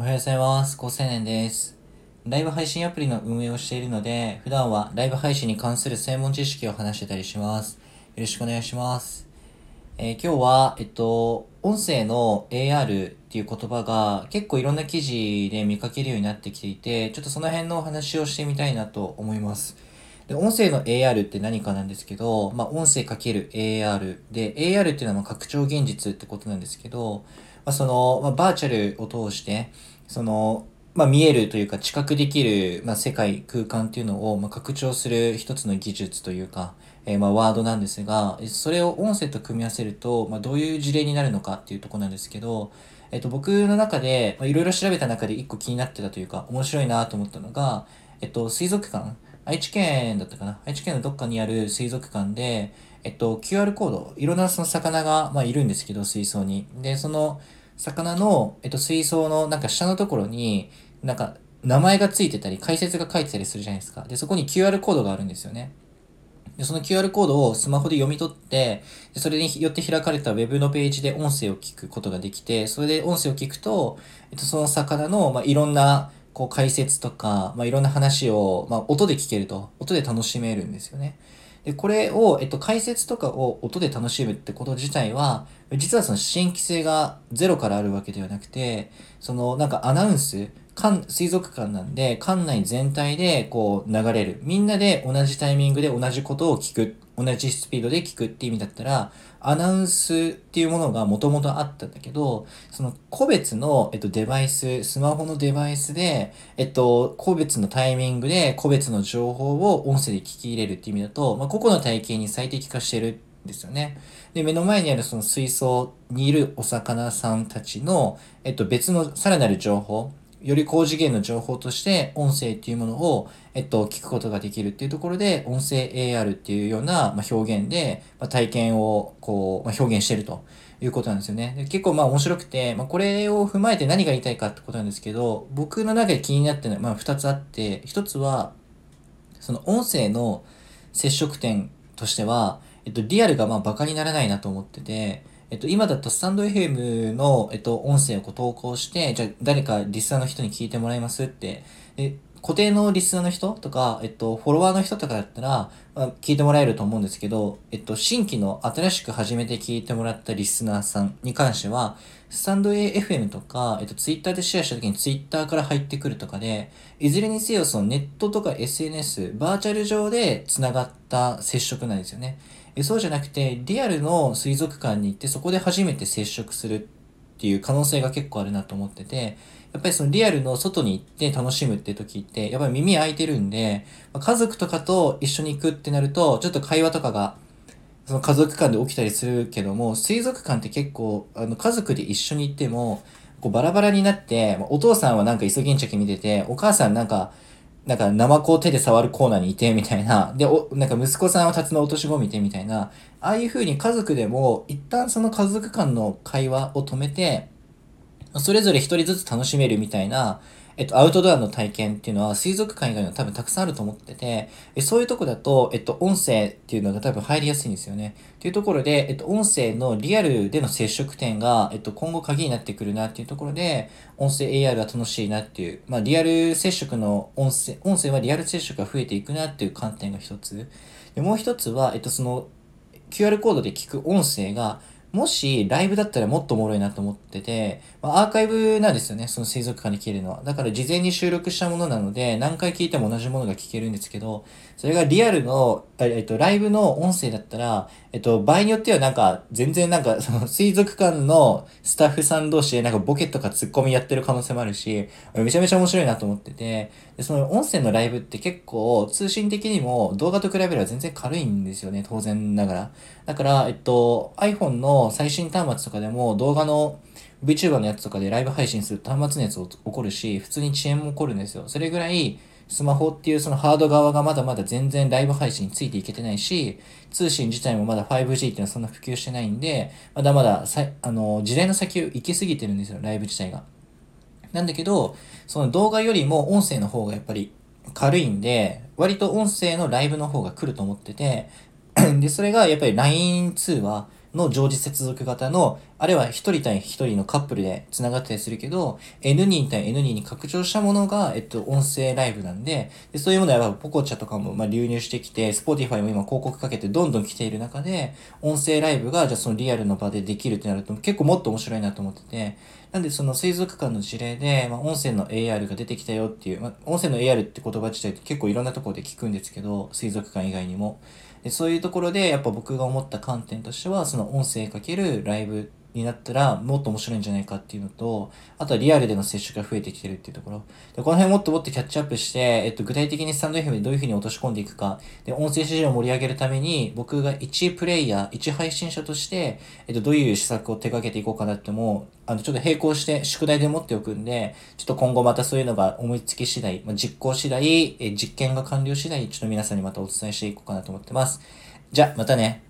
おはようございます。高青年です。ライブ配信アプリの運営をしているので、普段はライブ配信に関する専門知識を話してたりします。よろしくお願いします。えー今日は、えっと、音声の AR っていう言葉が結構いろんな記事で見かけるようになってきていて、ちょっとその辺のお話をしてみたいなと思います。で、音声の AR って何かなんですけど、まあ、音声かける AR で、AR っていうのはま拡張現実ってことなんですけど、まあ、その、まあ、バーチャルを通して、その、まあ、見えるというか知覚できる、まあ、世界、空間っていうのを、まあ、拡張する一つの技術というか、えーまあ、ワードなんですが、それを音声と組み合わせると、まあ、どういう事例になるのかっていうとこなんですけど、えっと、僕の中で、まあ、いろいろ調べた中で一個気になってたというか、面白いなと思ったのが、えっと、水族館。愛知県だったかな？愛知県のどっかにある水族館で、えっと、QR コード、いろんなその魚が、まあ、いるんですけど、水槽に。で、その魚の、えっと、水槽のなんか下のところに、なんか名前がついてたり、解説が書いてたりするじゃないですか。で、そこに QR コードがあるんですよね。で、その QR コードをスマホで読み取って、でそれによって開かれたウェブのページで音声を聞くことができて、それで音声を聞くと、えっと、その魚の、まあ、いろんな、こう解説とか、まあ、いろんな話を、まあ、音で聞けると、音で楽しめるんですよね。で、これを、えっと、解説とかを音で楽しむってこと自体は、実はその新規性がゼロからあるわけではなくて、そのなんかアナウンス、館水族館なんで、館内全体でこう流れる。みんなで同じタイミングで同じことを聞く。同じスピードで聞くって意味だったら、アナウンスっていうものがもともとあったんだけど、その個別の、えっと、デバイス、スマホのデバイスで、えっと、個別のタイミングで個別の情報を音声で聞き入れるっていう意味だと、まあ、個々の体系に最適化してるんですよね。で、目の前にあるその水槽にいるお魚さんたちの、えっと、別のさらなる情報、より高次元の情報として音声っていうものを、えっと、聞くことができるっていうところで、音声 AR っていうような、ま、表現で、ま、体験をこう、ま、表現してるということなんですよね。で結構まあ面白くて、まあ、これを踏まえて何が言いたいかってことなんですけど、僕の中で気になってるのは、まあ、二つあって、一つは、その音声の接触点としては、えっと、リアルがまあバカにならないなと思ってて、えっと、今だとスタンド FM の、えっと、音声をこう投稿して、じゃあ誰かリスナーの人に聞いてもらいますって、で固定のリスナーの人とか、えっと、フォロワーの人とかだったら、まあ、聞いてもらえると思うんですけど、えっと、新規の新しく初めて聞いてもらったリスナーさんに関しては、スタンド FM とか、えっと、ツイッターでシェアした時にツイッターから入ってくるとかで、いずれにせよそのネットとか SNS、バーチャル上で繋がった接触なんですよね。そうじゃなくて、リアルの水族館に行ってそこで初めて接触するっていう可能性が結構あるなと思ってて、やっぱりそのリアルの外に行って楽しむって時って、やっぱり耳開いてるんで、家族とかと一緒に行くってなると、ちょっと会話とかが、その家族間で起きたりするけども、水族館って結構、あの、家族で一緒に行っても、こうバラバラになって、お父さんはなんかイソギンチャク見てて、お母さんなんか、なんか、ナマコを手で触るコーナーにいて、みたいな。で、お、なんか息子さんをタツノオトシゴを見て、みたいな。ああいう風に家族でも、一旦その家族間の会話を止めて、それぞれ一人ずつ楽しめるみたいな、えっと、アウトドアの体験っていうのは水族館以外には多分たくさんあると思ってて、えそういうとこだと、えっと、音声っていうのが多分入りやすいんですよね。っていうところで、えっと、音声のリアルでの接触点が、えっと、今後鍵になってくるなっていうところで、音声 AR が楽しいなっていう、まあ、リアル接触の音声、音声はリアル接触が増えていくなっていう観点が一つ。で、もう一つは、えっと、その、QR コードで聞く音声が、もしライブだったらもっとおもろいなと思ってて、まあ、アーカイブなんですよね、その水族館で聞けるのは。だから事前に収録したものなので、何回聞いても同じものが聞けるんですけど、それがリアルの、えっと、ライブの音声だったら、えっと、場合によってはなんか、全然なんか、その水族館のスタッフさん同士でなんかボケとかツッコミやってる可能性もあるし、めちゃめちゃ面白いなと思ってて、で、その音声のライブって結構通信的にも動画と比べれば全然軽いんですよね、当然ながら。だから、えっと、iPhone のも最新端末とかでも動画の VTuber のやつとかでライブ配信する端末熱起こるし、普通に遅延も起こるんですよ。それぐらい、スマホっていうそのハード側がまだまだ全然ライブ配信についていけてないし、通信自体もまだ 5G っていうのはそんな普及してないんで、まだまださあの時代の先を行き過ぎてるんですよ、ライブ自体が。なんだけど、その動画よりも音声の方がやっぱり軽いんで、割と音声のライブの方が来ると思ってて、で、それがやっぱり LINE 通話、の常時接続型の、あれは1人対1人のカップルで繋がったりするけど、N 人対 N 人に拡張したものが、えっと、音声ライブなんで、でそういうものはポコチャとかも、ま、流入してきて、Spotify も今広告かけてどんどん来ている中で、音声ライブが、じゃあそのリアルの場でできるってなると、結構もっと面白いなと思ってて、なんでその水族館の事例で、まあ、音声の AR が出てきたよっていう、まあ、音声の AR って言葉自体って結構いろんなところで聞くんですけど、水族館以外にも。でそういうところで、やっぱ僕が思った観点としては、その音声かけるライブになったらもっと面白いんじゃないかっていうのと、あとはリアルでの接触が増えてきてるっていうところ。でこの辺もっともっとキャッチアップして、えっと、具体的にスタンド FM でどういうふうに落とし込んでいくか、で、音声市場を盛り上げるために、僕が一プレイヤー、一配信者として、えっと、どういう施策を手掛けていこうかなっても、あの、ちょっと並行して宿題で持っておくんで、ちょっと今後またそういうのが思いつき次第、まあ、実行次第、え実験が完了次第、ちょっと皆さんにまたお伝えしていこうかなと思ってます。じゃ、またね。